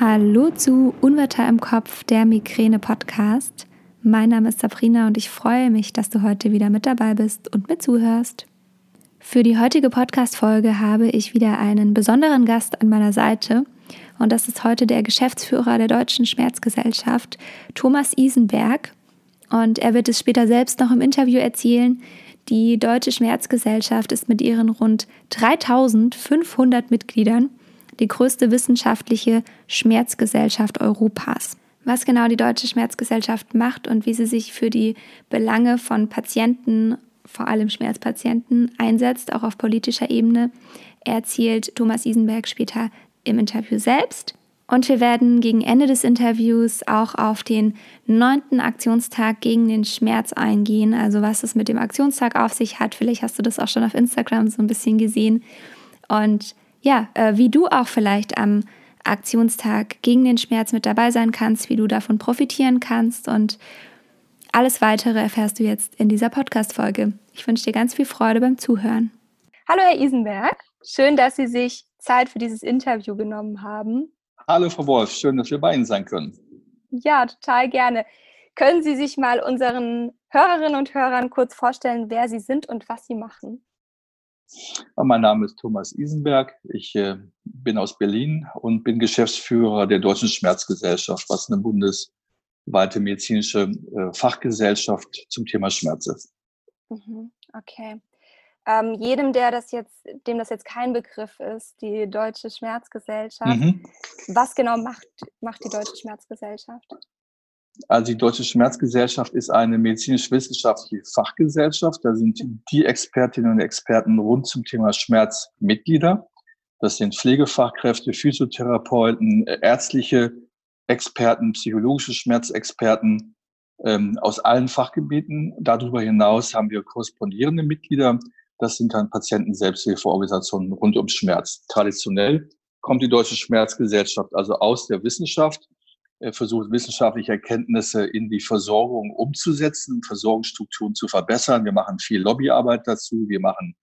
Hallo zu Unwetter im Kopf, der Migräne-Podcast. Mein Name ist Sabrina und ich freue mich, dass du heute wieder mit dabei bist und mit zuhörst. Für die heutige Podcast-Folge habe ich wieder einen besonderen Gast an meiner Seite und das ist heute der Geschäftsführer der Deutschen Schmerzgesellschaft, Thomas Isenberg. Und er wird es später selbst noch im Interview erzählen. Die Deutsche Schmerzgesellschaft ist mit ihren rund 3500 Mitgliedern die größte wissenschaftliche Schmerzgesellschaft Europas. Was genau die Deutsche Schmerzgesellschaft macht und wie sie sich für die Belange von Patienten, vor allem Schmerzpatienten, einsetzt, auch auf politischer Ebene, erzählt Thomas Isenberg später im Interview selbst. Und wir werden gegen Ende des Interviews auch auf den neunten Aktionstag gegen den Schmerz eingehen. Also was es mit dem Aktionstag auf sich hat. Vielleicht hast du das auch schon auf Instagram so ein bisschen gesehen. Und ja, äh, wie du auch vielleicht am Aktionstag gegen den Schmerz mit dabei sein kannst, wie du davon profitieren kannst und alles weitere erfährst du jetzt in dieser Podcast-Folge. Ich wünsche dir ganz viel Freude beim Zuhören. Hallo, Herr Isenberg. Schön, dass Sie sich Zeit für dieses Interview genommen haben. Hallo, Frau Wolf. Schön, dass wir bei Ihnen sein können. Ja, total gerne. Können Sie sich mal unseren Hörerinnen und Hörern kurz vorstellen, wer Sie sind und was Sie machen? Mein Name ist Thomas Isenberg. Ich äh, bin aus Berlin und bin Geschäftsführer der Deutschen Schmerzgesellschaft, was eine bundesweite medizinische äh, Fachgesellschaft zum Thema Schmerz ist. Mhm, okay. Ähm, jedem, der das jetzt, dem das jetzt kein Begriff ist, die Deutsche Schmerzgesellschaft, mhm. was genau macht, macht die Deutsche Schmerzgesellschaft? Also die Deutsche Schmerzgesellschaft ist eine medizinisch-wissenschaftliche Fachgesellschaft. Da sind die Expertinnen und Experten rund zum Thema Schmerz Mitglieder. Das sind Pflegefachkräfte, Physiotherapeuten, ärztliche Experten, psychologische Schmerzexperten ähm, aus allen Fachgebieten. Darüber hinaus haben wir korrespondierende Mitglieder. Das sind dann Patienten-Selbsthilfeorganisationen rund um Schmerz. Traditionell kommt die Deutsche Schmerzgesellschaft also aus der Wissenschaft versucht, wissenschaftliche Erkenntnisse in die Versorgung umzusetzen, Versorgungsstrukturen zu verbessern. Wir machen viel Lobbyarbeit dazu. Wir machen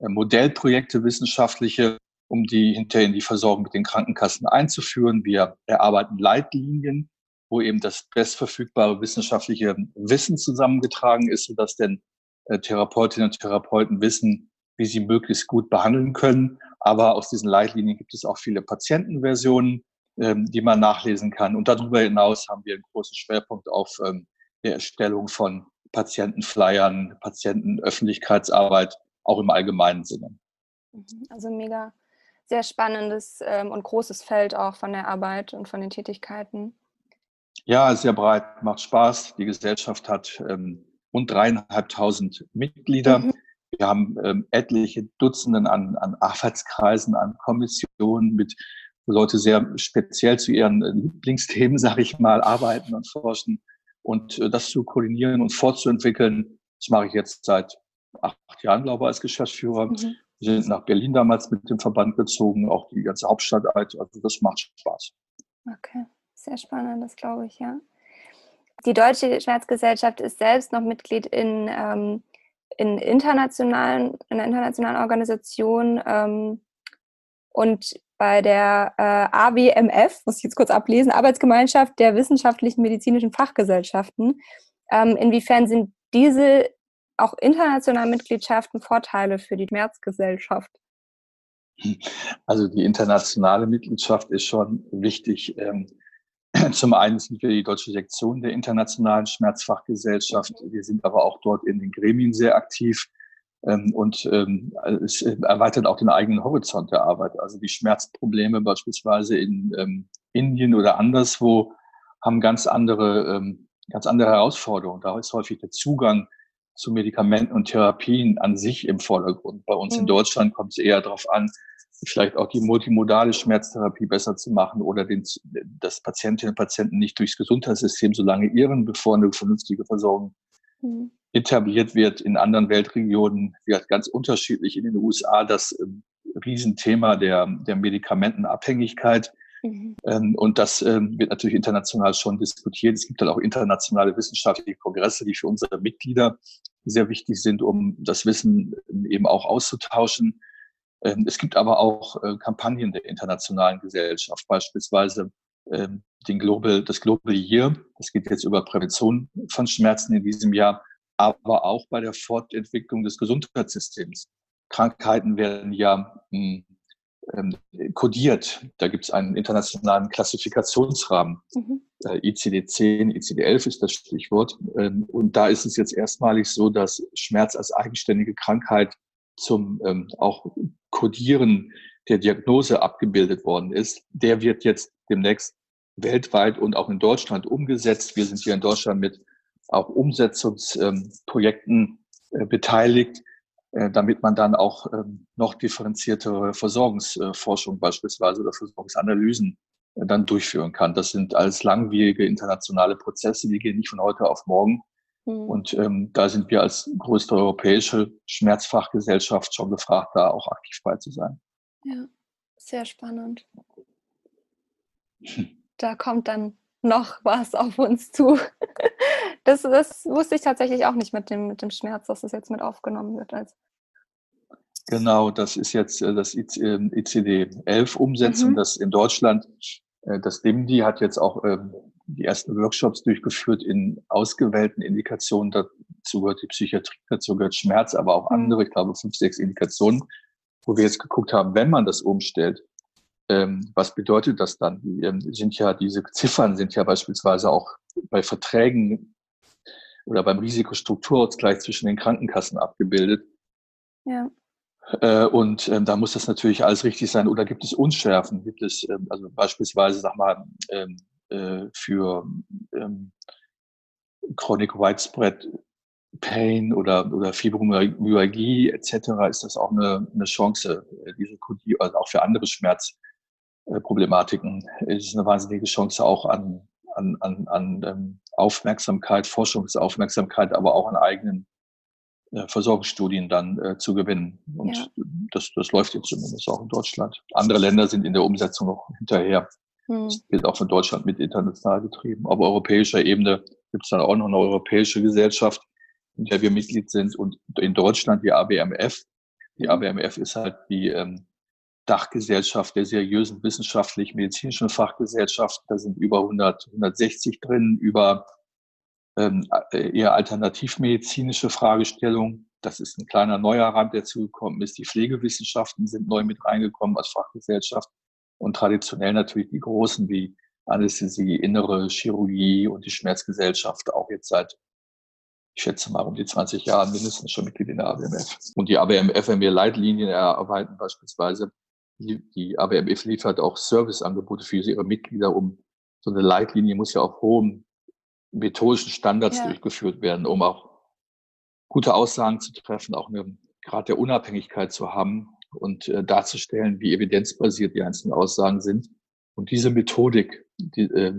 äh, Modellprojekte wissenschaftliche, um die hinterher in die Versorgung mit den Krankenkassen einzuführen. Wir erarbeiten Leitlinien, wo eben das bestverfügbare wissenschaftliche Wissen zusammengetragen ist, sodass denn äh, Therapeutinnen und Therapeuten wissen, wie sie möglichst gut behandeln können. Aber aus diesen Leitlinien gibt es auch viele Patientenversionen die man nachlesen kann. Und darüber hinaus haben wir einen großen Schwerpunkt auf ähm, der Erstellung von Patientenflyern, Patientenöffentlichkeitsarbeit, auch im allgemeinen Sinne. Mhm. Also mega sehr spannendes ähm, und großes Feld auch von der Arbeit und von den Tätigkeiten. Ja, sehr breit, macht Spaß. Die Gesellschaft hat ähm, rund dreieinhalbtausend Mitglieder. Mhm. Wir haben ähm, etliche Dutzenden an, an Arbeitskreisen, an Kommissionen mit Leute sehr speziell zu ihren äh, Lieblingsthemen, sage ich mal, arbeiten und forschen. Und äh, das zu koordinieren und fortzuentwickeln, das mache ich jetzt seit acht Jahren, glaube ich, als Geschäftsführer. Mhm. Wir sind nach Berlin damals mit dem Verband gezogen, auch die ganze Hauptstadt. Also das macht Spaß. Okay, sehr spannend, das glaube ich, ja. Die Deutsche Schmerzgesellschaft ist selbst noch Mitglied in, ähm, in internationalen, in einer internationalen Organisation ähm, und bei der äh, AWMF, muss ich jetzt kurz ablesen, Arbeitsgemeinschaft der wissenschaftlichen medizinischen Fachgesellschaften. Ähm, inwiefern sind diese auch internationalen Mitgliedschaften Vorteile für die Schmerzgesellschaft? Also die internationale Mitgliedschaft ist schon wichtig. Ähm, zum einen sind wir die deutsche Sektion der internationalen Schmerzfachgesellschaft. Wir sind aber auch dort in den Gremien sehr aktiv. Ähm, und ähm, es erweitert auch den eigenen Horizont der Arbeit. Also die Schmerzprobleme beispielsweise in ähm, Indien oder anderswo haben ganz andere, ganz andere Herausforderungen. Da ist häufig der Zugang zu Medikamenten und Therapien an sich im Vordergrund. Bei uns mhm. in Deutschland kommt es eher darauf an, vielleicht auch die multimodale Schmerztherapie besser zu machen oder den, das Patientinnen und Patienten nicht durchs Gesundheitssystem so lange irren, bevor eine vernünftige Versorgung mhm etabliert wird in anderen Weltregionen, wird ganz unterschiedlich in den USA das ähm, Riesenthema der, der Medikamentenabhängigkeit. Mhm. Ähm, und das ähm, wird natürlich international schon diskutiert. Es gibt dann auch internationale wissenschaftliche Kongresse, die für unsere Mitglieder sehr wichtig sind, um das Wissen eben auch auszutauschen. Es gibt aber auch äh, Kampagnen der internationalen Gesellschaft, beispielsweise ähm, den Global, das Global Year. Das geht jetzt über Prävention von Schmerzen in diesem Jahr, aber auch bei der Fortentwicklung des Gesundheitssystems. Krankheiten werden ja hm, ähm, kodiert. Da gibt es einen internationalen Klassifikationsrahmen. Mhm. Äh, ICD-10, ICD-11 ist das Stichwort. Ähm, und da ist es jetzt erstmalig so, dass Schmerz als eigenständige Krankheit zum ähm, auch Kodieren der Diagnose abgebildet worden ist. Der wird jetzt demnächst weltweit und auch in Deutschland umgesetzt. Wir sind hier in Deutschland mit auch Umsetzungsprojekten äh, beteiligt, äh, damit man dann auch ähm, noch differenziertere Versorgungsforschung beispielsweise oder Versorgungsanalysen äh, dann durchführen kann. Das sind alles langwierige internationale Prozesse, die gehen nicht von heute auf morgen. Mhm. Und ähm, da sind wir als größte europäische Schmerzfachgesellschaft schon gefragt, da auch aktiv bei zu sein. Ja, sehr spannend. Da kommt dann noch was auf uns zu. Das, das wusste ich tatsächlich auch nicht mit dem, mit dem Schmerz, dass es jetzt mit aufgenommen wird. Als genau, das ist jetzt äh, das ICD-11-Umsetzung, ähm, mhm. das in Deutschland, äh, das DIMDI hat jetzt auch ähm, die ersten Workshops durchgeführt in ausgewählten Indikationen. Dazu gehört die Psychiatrie, dazu gehört Schmerz, aber auch mhm. andere, ich glaube fünf, sechs Indikationen, wo wir jetzt geguckt haben, wenn man das umstellt, ähm, was bedeutet das dann? Die, ähm, sind ja, diese Ziffern sind ja beispielsweise auch bei Verträgen oder beim Risikostrukturausgleich zwischen den Krankenkassen abgebildet. Ja. Äh, und ähm, da muss das natürlich alles richtig sein. Oder gibt es Unschärfen? Gibt es ähm, also beispielsweise, sag mal, ähm, äh, für ähm, Chronic Widespread Pain oder, oder Fibromyalgie etc. ist das auch eine, eine Chance, äh, diese Kodie, also auch für andere Schmerzproblematiken ist eine wahnsinnige Chance auch an, an, an, an ähm, Aufmerksamkeit, Forschungsaufmerksamkeit, aber auch an eigenen äh, Versorgungsstudien dann äh, zu gewinnen. Und ja. das, das läuft jetzt zumindest auch in Deutschland. Andere Länder sind in der Umsetzung noch hinterher. Hm. Das wird auch von Deutschland mit international getrieben. Auf europäischer Ebene gibt es dann auch noch eine europäische Gesellschaft, in der wir Mitglied sind und in Deutschland die ABMF. Die mhm. ABMF ist halt die ähm, Dachgesellschaft der seriösen wissenschaftlich-medizinischen Fachgesellschaft. Da sind über 100, 160 drin, über ähm, eher alternativmedizinische Fragestellungen. Das ist ein kleiner neuer Rand, der zugekommen ist. Die Pflegewissenschaften sind neu mit reingekommen als Fachgesellschaft und traditionell natürlich die großen wie Anästhesie, innere Chirurgie und die Schmerzgesellschaft auch jetzt seit, ich schätze mal, um die 20 Jahren mindestens schon Mitglied in der ABMF. Und die ABMF, wenn wir Leitlinien erarbeiten beispielsweise, die, ABMF liefert auch Serviceangebote für ihre Mitglieder, um so eine Leitlinie muss ja auf hohen methodischen Standards ja. durchgeführt werden, um auch gute Aussagen zu treffen, auch eine Grad der Unabhängigkeit zu haben und äh, darzustellen, wie evidenzbasiert die einzelnen Aussagen sind. Und diese Methodik, die, äh,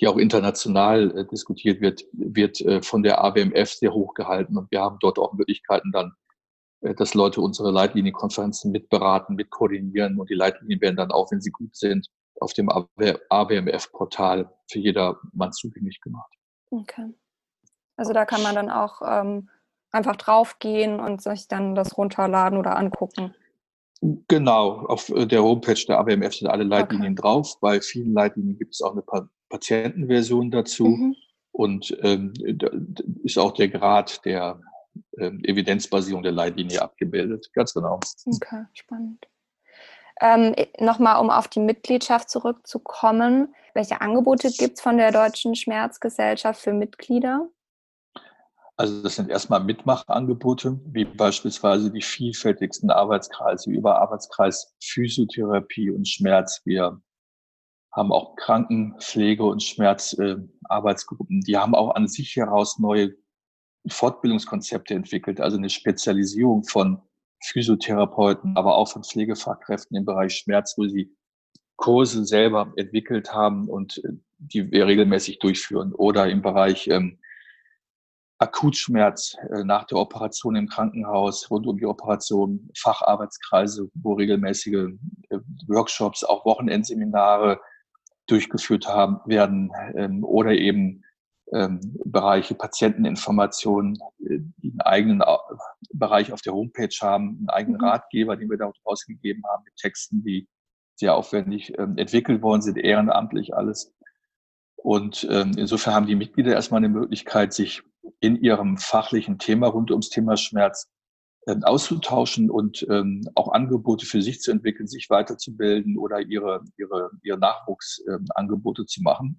die auch international äh, diskutiert wird, wird äh, von der ABMF sehr hoch gehalten. Und wir haben dort auch Möglichkeiten dann, dass Leute unsere Leitlinienkonferenzen mitberaten, mitkoordinieren und die Leitlinien werden dann auch, wenn sie gut sind, auf dem ABMF-Portal für jedermann zugänglich gemacht. Okay. Also da kann man dann auch ähm, einfach draufgehen und sich dann das runterladen oder angucken. Genau, auf äh, der Homepage der ABMF sind alle Leitlinien okay. drauf. Bei vielen Leitlinien gibt es auch eine pa Patientenversion dazu. Mhm. Und ähm, da ist auch der Grad der ähm, Evidenzbasierung der Leitlinie abgebildet. Ganz genau. Okay, spannend. Ähm, Nochmal, um auf die Mitgliedschaft zurückzukommen. Welche Angebote gibt es von der Deutschen Schmerzgesellschaft für Mitglieder? Also das sind erstmal Mitmachangebote, wie beispielsweise die vielfältigsten Arbeitskreise über Arbeitskreis Physiotherapie und Schmerz. Wir haben auch Krankenpflege und Schmerzarbeitsgruppen. Äh, die haben auch an sich heraus neue Fortbildungskonzepte entwickelt, also eine Spezialisierung von Physiotherapeuten, aber auch von Pflegefachkräften im Bereich Schmerz, wo sie Kurse selber entwickelt haben und äh, die wir regelmäßig durchführen. Oder im Bereich ähm, Akutschmerz äh, nach der Operation im Krankenhaus, rund um die Operation, Facharbeitskreise, wo regelmäßige äh, Workshops, auch Wochenendseminare durchgeführt haben werden ähm, oder eben Bereiche Patienteninformation, äh, die einen eigenen äh, Bereich auf der Homepage haben, einen eigenen mhm. Ratgeber, den wir dort rausgegeben haben mit Texten, die sehr aufwendig ähm, entwickelt worden sind, ehrenamtlich alles. Und ähm, insofern haben die Mitglieder erstmal eine Möglichkeit, sich in ihrem fachlichen Thema rund ums Thema Schmerz ähm, auszutauschen und ähm, auch Angebote für sich zu entwickeln, sich weiterzubilden oder ihre, ihre, ihre Nachwuchsangebote ähm, zu machen.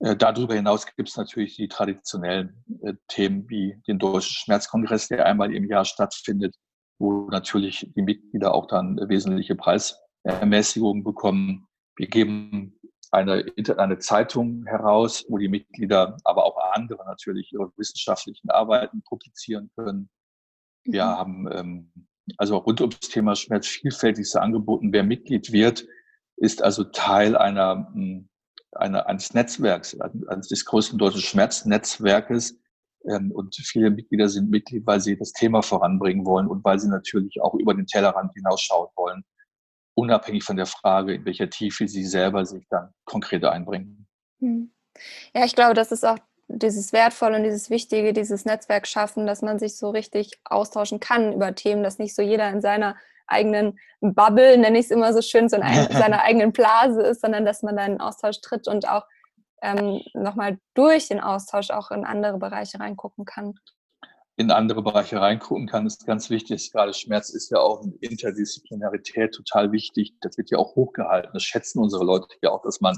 Äh, darüber hinaus gibt es natürlich die traditionellen äh, Themen wie den Deutschen Schmerzkongress, der einmal im Jahr stattfindet, wo natürlich die Mitglieder auch dann wesentliche Preisermäßigungen bekommen. Wir geben eine, eine Zeitung heraus, wo die Mitglieder, aber auch andere natürlich ihre wissenschaftlichen Arbeiten publizieren können. Wir mhm. haben ähm, also rund ums Thema Schmerz vielfältigste angeboten. Wer Mitglied wird, ist also Teil einer, hm, einer eines Netzwerks, eines des größten deutschen Schmerznetzwerkes. Ähm, und viele Mitglieder sind Mitglied, weil sie das Thema voranbringen wollen und weil sie natürlich auch über den Tellerrand hinausschauen wollen unabhängig von der Frage, in welcher Tiefe sie selber sich dann konkret einbringen. Hm. Ja, ich glaube, das ist auch dieses Wertvolle und dieses Wichtige, dieses Netzwerk schaffen, dass man sich so richtig austauschen kann über Themen, dass nicht so jeder in seiner eigenen Bubble, nenne ich es immer so schön, so in seiner eigenen Blase ist, sondern dass man da in Austausch tritt und auch ähm, nochmal durch den Austausch auch in andere Bereiche reingucken kann in andere Bereiche reingucken kann, ist ganz wichtig. Gerade Schmerz ist ja auch eine Interdisziplinarität total wichtig. Das wird ja auch hochgehalten. Das schätzen unsere Leute ja auch, dass man,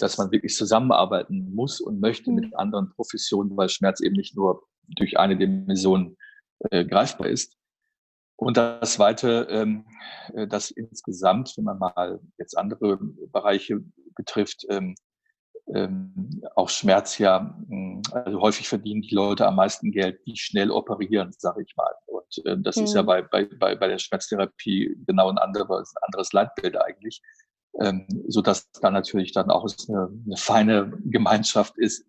dass man wirklich zusammenarbeiten muss und möchte mit mhm. anderen Professionen, weil Schmerz eben nicht nur durch eine Dimension äh, greifbar ist. Und das Zweite, ähm, äh, dass insgesamt, wenn man mal jetzt andere Bereiche betrifft, ähm, ähm, auch Schmerz ja, hm, also häufig verdienen die Leute am meisten Geld, die schnell operieren, sage ich mal. Und das mhm. ist ja mhm. bei, bei, bei, der Schmerztherapie genau ein anderes, anderes Leitbild eigentlich. So dass da natürlich dann auch eine, eine feine Gemeinschaft ist,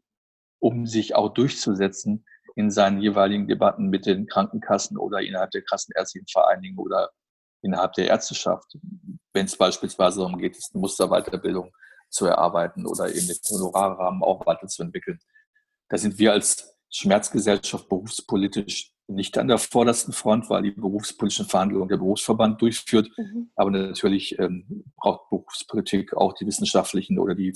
um sich auch durchzusetzen in seinen jeweiligen Debatten mit den Krankenkassen oder innerhalb der Kassenärztlichen Vereinigung oder innerhalb der Ärzteschaft. Wenn es beispielsweise darum geht, eine Musterweiterbildung zu erarbeiten oder eben den Honorarrahmen auch weiterzuentwickeln. Da sind wir als Schmerzgesellschaft berufspolitisch nicht an der vordersten Front, weil die berufspolitischen Verhandlungen der Berufsverband durchführt. Mhm. Aber natürlich ähm, braucht Berufspolitik auch die wissenschaftlichen oder die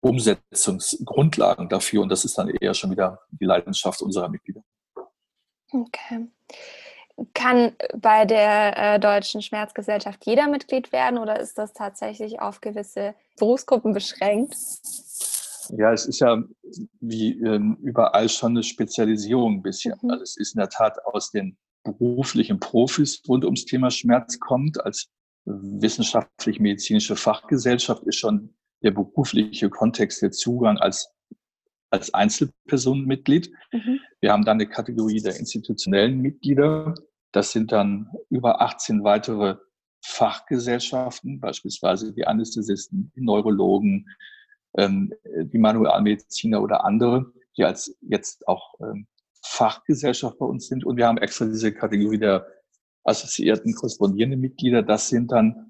Versorgungsumsetzungsgrundlagen dafür. Und das ist dann eher schon wieder die Leidenschaft unserer Mitglieder. Okay kann bei der äh, Deutschen Schmerzgesellschaft jeder Mitglied werden oder ist das tatsächlich auf gewisse Berufsgruppen beschränkt? Ja, es ist ja wie ähm, überall schon eine Spezialisierung ein bisschen. Mhm. Also es ist in der Tat aus den beruflichen Profis rund ums Thema Schmerz kommt. Als wissenschaftlich-medizinische Fachgesellschaft ist schon der berufliche Kontext, der Zugang als als Einzelpersonenmitglied. Mhm. Wir haben dann eine Kategorie der institutionellen Mitglieder. Das sind dann über 18 weitere Fachgesellschaften, beispielsweise die Anästhesisten, die Neurologen, ähm, die Manualmediziner oder andere, die als jetzt auch ähm, Fachgesellschaft bei uns sind. Und wir haben extra diese Kategorie der assoziierten korrespondierenden Mitglieder. Das sind dann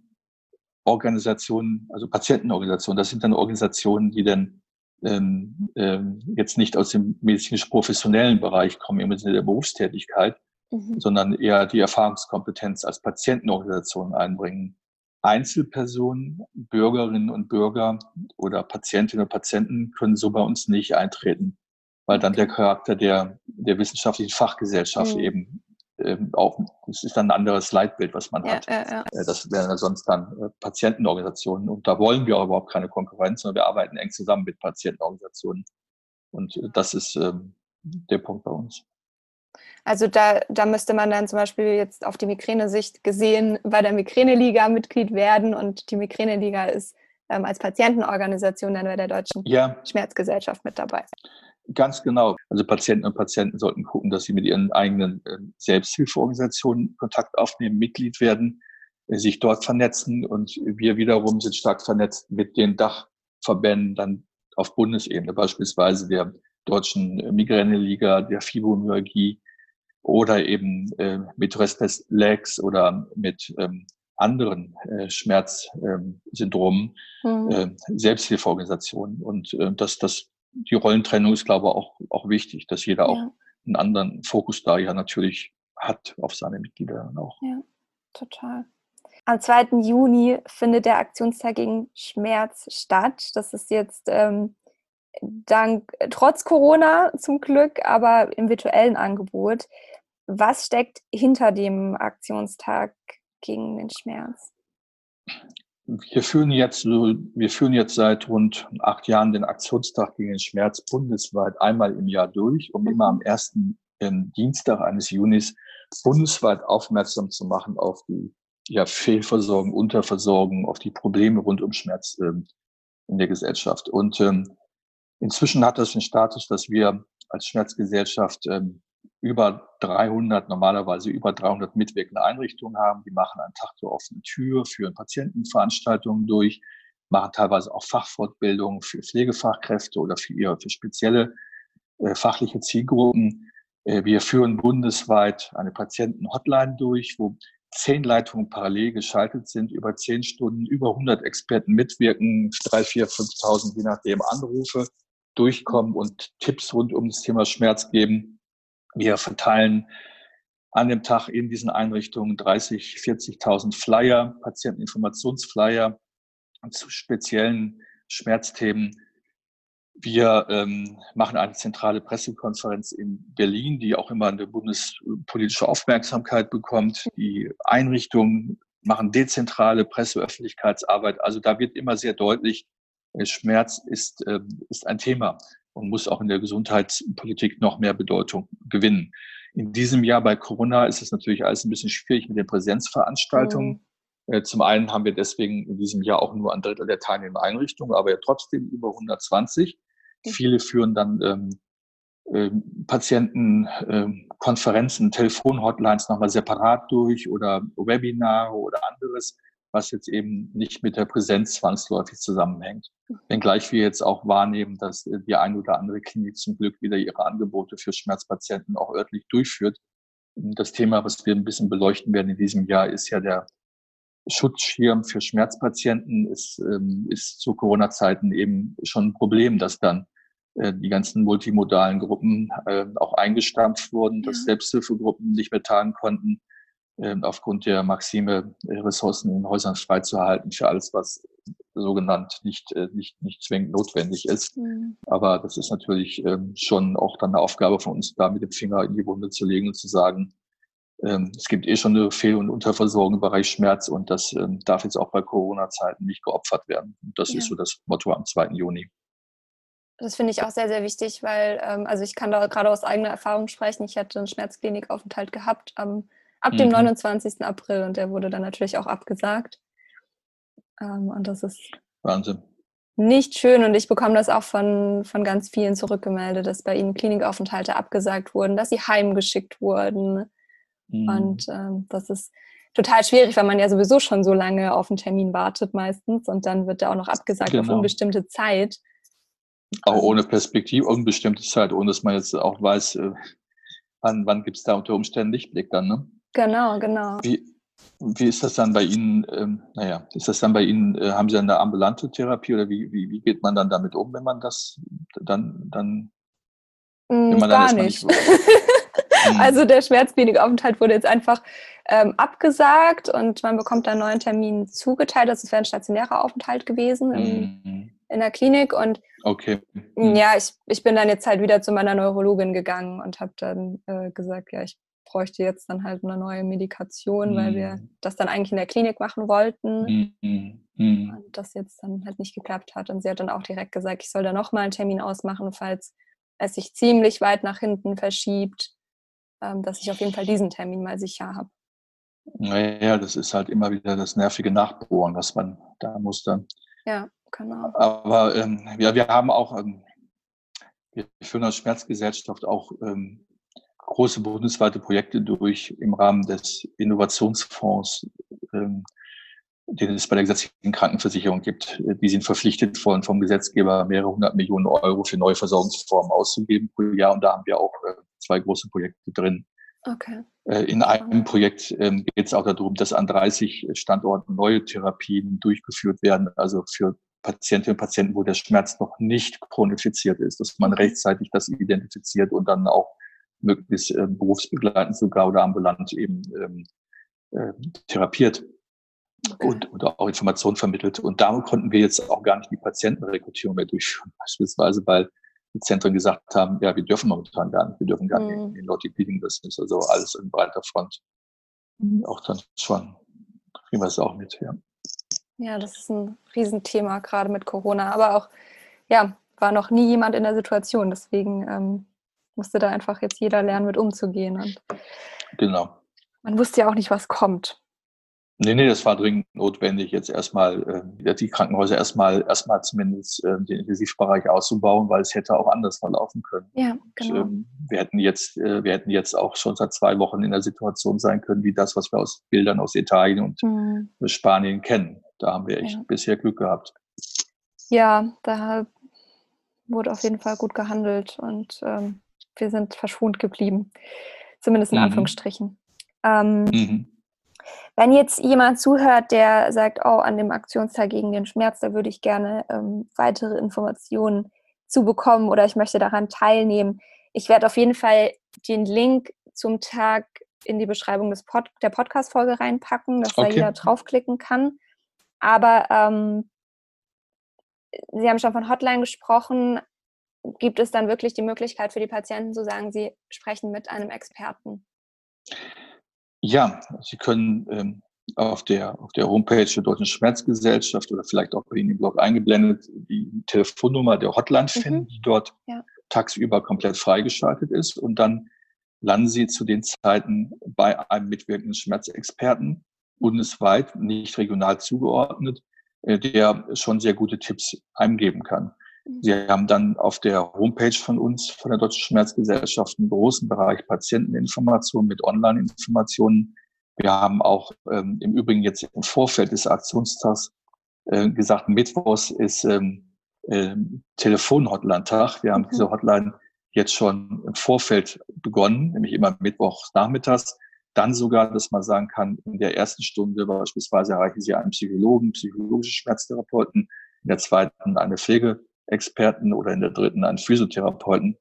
Organisationen, also Patientenorganisationen. Das sind dann Organisationen, die dann ähm, ähm, jetzt nicht aus dem medizinisch-professionellen Bereich kommen, im Sinne der Berufstätigkeit, mhm. sondern eher die Erfahrungskompetenz als Patientenorganisation einbringen. Einzelpersonen, Bürgerinnen und Bürger oder Patientinnen und Patienten können so bei uns nicht eintreten, weil dann der Charakter der, der wissenschaftlichen Fachgesellschaft mhm. eben ähm, auch, das ist dann ein anderes Leitbild, was man ja, hat. Ja, ja. Äh, das wären sonst dann äh, Patientenorganisationen. Und da wollen wir auch überhaupt keine Konkurrenz, sondern wir arbeiten eng zusammen mit Patientenorganisationen. Und äh, das ist ähm, der Punkt bei uns. Also da, da müsste man dann zum Beispiel jetzt auf die Migräne-Sicht gesehen bei der Migräne-Liga Mitglied werden und die Migräne-Liga ist ähm, als Patientenorganisation dann bei der Deutschen. Schmerzgesellschaft mit dabei. Ganz genau. Also Patienten und Patienten sollten gucken, dass sie mit ihren eigenen äh, Selbsthilfeorganisationen Kontakt aufnehmen, Mitglied werden, äh, sich dort vernetzen und wir wiederum sind stark vernetzt mit den Dachverbänden dann auf Bundesebene, beispielsweise der Deutschen Migräneliga, der Fibromyalgie oder eben äh, mit Restless Legs oder mit ähm, anderen äh, Schmerzsyndromen, ähm, mhm. äh, Selbsthilfeorganisationen. Und äh, das, das, die Rollentrennung ist, glaube ich, auch, auch wichtig, dass jeder ja. auch einen anderen Fokus da ja natürlich hat auf seine Mitglieder auch. Ja, total. Am 2. Juni findet der Aktionstag gegen Schmerz statt. Das ist jetzt ähm, dank, trotz Corona zum Glück, aber im virtuellen Angebot. Was steckt hinter dem Aktionstag gegen den Schmerz? Wir führen jetzt, wir führen jetzt seit rund acht Jahren den Aktionstag gegen den Schmerz bundesweit einmal im Jahr durch, um immer am ersten ähm, Dienstag eines Junis bundesweit aufmerksam zu machen auf die ja, Fehlversorgung, Unterversorgung, auf die Probleme rund um Schmerz ähm, in der Gesellschaft. Und ähm, inzwischen hat das den Status, dass wir als Schmerzgesellschaft ähm, über 300, normalerweise über 300 mitwirkende Einrichtungen haben. Die machen einen Tag zur offenen Tür, führen Patientenveranstaltungen durch, machen teilweise auch Fachfortbildungen für Pflegefachkräfte oder für ihre für spezielle äh, fachliche Zielgruppen. Äh, wir führen bundesweit eine Patientenhotline durch, wo zehn Leitungen parallel geschaltet sind, über zehn Stunden, über 100 Experten mitwirken, drei, vier, 5.000, je nachdem, Anrufe durchkommen und Tipps rund um das Thema Schmerz geben. Wir verteilen an dem Tag in diesen Einrichtungen 30, 40.000 Flyer, Patienteninformationsflyer zu speziellen Schmerzthemen. Wir ähm, machen eine zentrale Pressekonferenz in Berlin, die auch immer eine bundespolitische Aufmerksamkeit bekommt. Die Einrichtungen machen dezentrale Presseöffentlichkeitsarbeit. Also da wird immer sehr deutlich, äh, Schmerz ist, äh, ist ein Thema und muss auch in der Gesundheitspolitik noch mehr Bedeutung gewinnen. In diesem Jahr bei Corona ist es natürlich alles ein bisschen schwierig mit den Präsenzveranstaltungen. Mhm. Zum einen haben wir deswegen in diesem Jahr auch nur ein Drittel der teilnehmenden Einrichtungen, aber ja trotzdem über 120. Mhm. Viele führen dann ähm, äh, Patientenkonferenzen, ähm, Telefonhotlines nochmal separat durch oder Webinare oder anderes was jetzt eben nicht mit der Präsenz zwangsläufig zusammenhängt. Wenngleich wir jetzt auch wahrnehmen, dass äh, die eine oder andere Klinik zum Glück wieder ihre Angebote für Schmerzpatienten auch örtlich durchführt. Das Thema, was wir ein bisschen beleuchten werden in diesem Jahr, ist ja der Schutzschirm für Schmerzpatienten. Ist, ähm, ist zu Corona-Zeiten eben schon ein Problem, dass dann äh, die ganzen multimodalen Gruppen äh, auch eingestampft wurden, dass Selbsthilfegruppen nicht mehr tagen konnten aufgrund der Maxime, äh, Ressourcen in Häusern freizuhalten für alles, was sogenannt nicht, äh, nicht, nicht zwingend notwendig ist. Mhm. Aber das ist natürlich ähm, schon auch dann eine Aufgabe von uns, da mit dem Finger in die Wunde zu legen und zu sagen, ähm, es gibt eh schon eine Fehl- und Unterversorgung im Bereich Schmerz und das darf jetzt auch bei Corona-Zeiten nicht geopfert werden. Das ja. ist so das Motto am 2. Juni. Das finde ich auch sehr, sehr wichtig, weil, also ich kann da gerade aus eigener Erfahrung sprechen. Ich hatte einen Schmerzklinikaufenthalt gehabt am ab dem mhm. 29. April und der wurde dann natürlich auch abgesagt. Ähm, und das ist Wahnsinn. Nicht schön und ich bekomme das auch von, von ganz vielen zurückgemeldet, dass bei ihnen Klinikaufenthalte abgesagt wurden, dass sie heimgeschickt wurden. Mhm. Und ähm, das ist total schwierig, weil man ja sowieso schon so lange auf einen Termin wartet meistens und dann wird der auch noch abgesagt genau. auf unbestimmte Zeit. Auch also ohne Perspektive, unbestimmte Zeit, ohne dass man jetzt auch weiß, äh, wann, wann gibt es da unter Umständen Lichtblick dann, ne? Genau, genau. Wie, wie ist das dann bei Ihnen? Ähm, naja, ist das dann bei Ihnen, äh, haben Sie eine ambulante Therapie oder wie, wie, wie geht man dann damit um, wenn man das dann, dann mm, man Gar dann nicht. nicht hm. also der Schmerzklinikaufenthalt wurde jetzt einfach ähm, abgesagt und man bekommt dann neuen Termin zugeteilt. Das wäre ein stationärer Aufenthalt gewesen im, mhm. in der Klinik und okay. Mhm. ja, ich, ich bin dann jetzt halt wieder zu meiner Neurologin gegangen und habe dann äh, gesagt, ja, ich bräuchte jetzt dann halt eine neue Medikation, mhm. weil wir mhm. das dann eigentlich in der Klinik machen wollten. Mhm. Mhm. Und das jetzt dann halt nicht geklappt hat. Und sie hat dann auch direkt gesagt, ich soll da nochmal einen Termin ausmachen, falls es sich ziemlich weit nach hinten verschiebt, ähm, dass ich auf jeden Fall diesen Termin mal sicher habe. Naja, das ist halt immer wieder das nervige Nachbohren, was man da muss dann. Ja, genau. Aber ähm, ja, wir haben auch, ähm, wir führen als Schmerzgesellschaft auch ähm, große bundesweite Projekte durch im Rahmen des Innovationsfonds, ähm, den es bei der gesetzlichen Krankenversicherung gibt. Die sind verpflichtet worden vom Gesetzgeber, mehrere hundert Millionen Euro für neue Versorgungsformen auszugeben pro Jahr. Und da haben wir auch äh, zwei große Projekte drin. Okay. Äh, in einem Projekt ähm, geht es auch darum, dass an 30 Standorten neue Therapien durchgeführt werden, also für Patientinnen und Patienten, wo der Schmerz noch nicht chronifiziert ist, dass man rechtzeitig das identifiziert und dann auch möglichst äh, berufsbegleitend sogar oder ambulant eben ähm, äh, therapiert. und, und auch Informationen vermittelt. Und damit konnten wir jetzt auch gar nicht die Patientenrekrutierung mehr durchführen, beispielsweise, weil die Zentren gesagt haben, ja, wir dürfen momentan gar nicht, wir dürfen gar nicht mhm. in den Lotti Bleeding Business, also alles in breiter Front. Mhm. Auch dann schon kriegen wir es auch mit, ja. Ja, das ist ein Riesenthema, gerade mit Corona. Aber auch, ja, war noch nie jemand in der Situation. Deswegen ähm, musste da einfach jetzt jeder lernen, mit umzugehen. Und genau. Man wusste ja auch nicht, was kommt. Nee, nee, das war dringend notwendig, jetzt erstmal äh, die Krankenhäuser erstmal erstmal zumindest äh, den Intensivbereich auszubauen, weil es hätte auch anders verlaufen können. Ja, genau. Und, ähm, wir hätten jetzt, äh, wir hätten jetzt auch schon seit zwei Wochen in der Situation sein können, wie das, was wir aus Bildern aus Italien und mhm. Spanien kennen. Da haben wir echt ja. bisher Glück gehabt. Ja, da wurde auf jeden Fall gut gehandelt und ähm, wir sind verschont geblieben. Zumindest in mhm. Anführungsstrichen. Ähm, mhm. Wenn jetzt jemand zuhört, der sagt, oh, an dem Aktionstag gegen den Schmerz, da würde ich gerne ähm, weitere Informationen zu bekommen oder ich möchte daran teilnehmen. Ich werde auf jeden Fall den Link zum Tag in die Beschreibung des Pod der Podcast-Folge reinpacken, dass okay. da jeder draufklicken kann. Aber ähm, Sie haben schon von Hotline gesprochen. Gibt es dann wirklich die Möglichkeit für die Patienten zu sagen, sie sprechen mit einem Experten? Ja, Sie können ähm, auf, der, auf der Homepage der Deutschen Schmerzgesellschaft oder vielleicht auch bei Ihnen im Blog eingeblendet die Telefonnummer der Hotline mhm. finden, die dort ja. tagsüber komplett freigeschaltet ist. Und dann landen Sie zu den Zeiten bei einem mitwirkenden Schmerzexperten, bundesweit, nicht regional zugeordnet, äh, der schon sehr gute Tipps eingeben kann. Sie haben dann auf der Homepage von uns, von der Deutschen Schmerzgesellschaft, einen großen Bereich Patienteninformation mit Online-Informationen. Wir haben auch ähm, im Übrigen jetzt im Vorfeld des Aktionstags äh, gesagt, Mittwochs ist ähm, äh, Telefon-Hotline-Tag. Wir haben mhm. diese Hotline jetzt schon im Vorfeld begonnen, nämlich immer Mittwoch nachmittags. Dann sogar, dass man sagen kann, in der ersten Stunde beispielsweise erreichen Sie einen Psychologen, psychologische Schmerztherapeuten, in der zweiten eine Pflege Experten oder in der dritten einen Physiotherapeuten.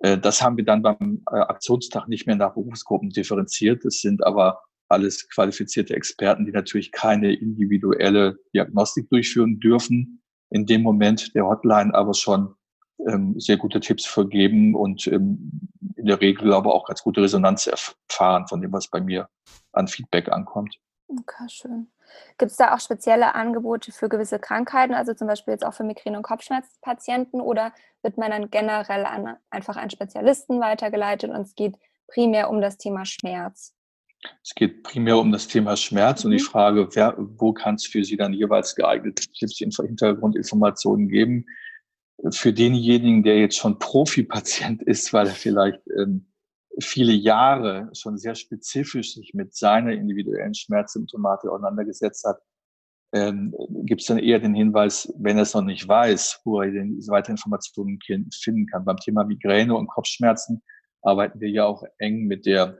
Äh, das haben wir dann beim äh, Aktionstag nicht mehr nach Berufsgruppen differenziert. Es sind aber alles qualifizierte Experten, die natürlich keine individuelle Diagnostik durchführen dürfen. In dem Moment der Hotline aber schon ähm, sehr gute Tipps vergeben und ähm, in der Regel aber auch ganz gute Resonanz erfahren von dem, was bei mir an Feedback ankommt. Okay, schön. Gibt es da auch spezielle Angebote für gewisse Krankheiten, also zum Beispiel jetzt auch für Migräne- und Kopfschmerzpatienten oder wird man dann generell an einfach einen Spezialisten weitergeleitet und es geht primär um das Thema Schmerz? Es geht primär um das Thema Schmerz mhm. und die mhm. Frage, wer, wo kann es für Sie dann jeweils geeignete Tipps, Hintergrundinformationen geben? Für denjenigen, der jetzt schon Profi-Patient ist, weil er vielleicht ähm, viele Jahre schon sehr spezifisch sich mit seiner individuellen Schmerzsymptomatik auseinandergesetzt hat, ähm, gibt es dann eher den Hinweis, wenn er es noch nicht weiß, wo er denn diese weiteren Informationen finden kann. Beim Thema Migräne und Kopfschmerzen arbeiten wir ja auch eng mit der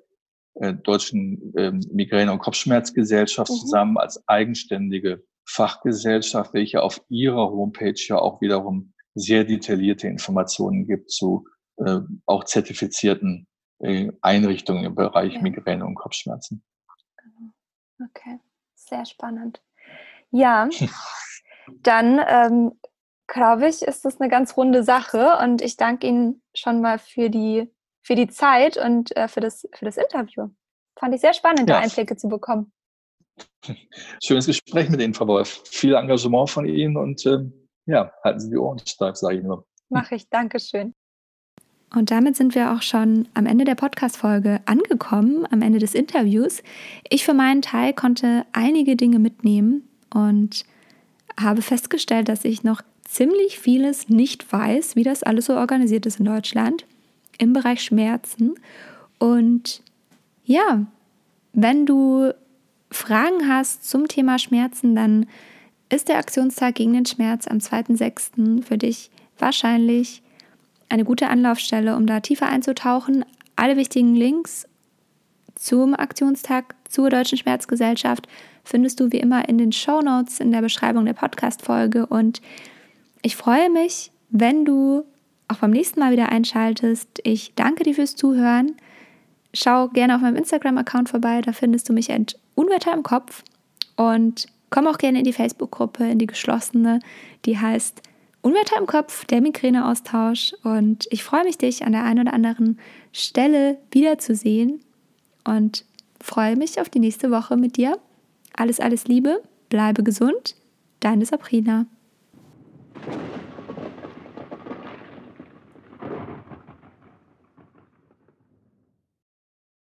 äh, deutschen ähm, Migräne- und Kopfschmerzgesellschaft mhm. zusammen als eigenständige Fachgesellschaft, welche auf ihrer Homepage ja auch wiederum sehr detaillierte Informationen gibt zu äh, auch zertifizierten Einrichtungen im Bereich ja. Migräne und Kopfschmerzen. Genau. Okay, sehr spannend. Ja, dann ähm, glaube ich, ist das eine ganz runde Sache und ich danke Ihnen schon mal für die, für die Zeit und äh, für, das, für das Interview. Fand ich sehr spannend, ja. Einblicke zu bekommen. Schönes Gespräch mit Ihnen, Frau Wolf. Viel Engagement von Ihnen und ähm, ja, halten Sie die Ohren steif, sage ich nur. Mache ich, Dankeschön. Und damit sind wir auch schon am Ende der Podcast-Folge angekommen, am Ende des Interviews. Ich für meinen Teil konnte einige Dinge mitnehmen und habe festgestellt, dass ich noch ziemlich vieles nicht weiß, wie das alles so organisiert ist in Deutschland im Bereich Schmerzen. Und ja, wenn du Fragen hast zum Thema Schmerzen, dann ist der Aktionstag gegen den Schmerz am 2.6. für dich wahrscheinlich eine gute Anlaufstelle, um da tiefer einzutauchen. Alle wichtigen Links zum Aktionstag zur Deutschen Schmerzgesellschaft findest du wie immer in den Show Notes in der Beschreibung der Podcast-Folge. Und ich freue mich, wenn du auch beim nächsten Mal wieder einschaltest. Ich danke dir fürs Zuhören. Schau gerne auf meinem Instagram-Account vorbei, da findest du mich at Unwetter im Kopf. Und komm auch gerne in die Facebook-Gruppe, in die geschlossene, die heißt Unwetter im Kopf, der Migräneaustausch. Und ich freue mich, dich an der einen oder anderen Stelle wiederzusehen und freue mich auf die nächste Woche mit dir. Alles, alles Liebe, bleibe gesund, deine Sabrina.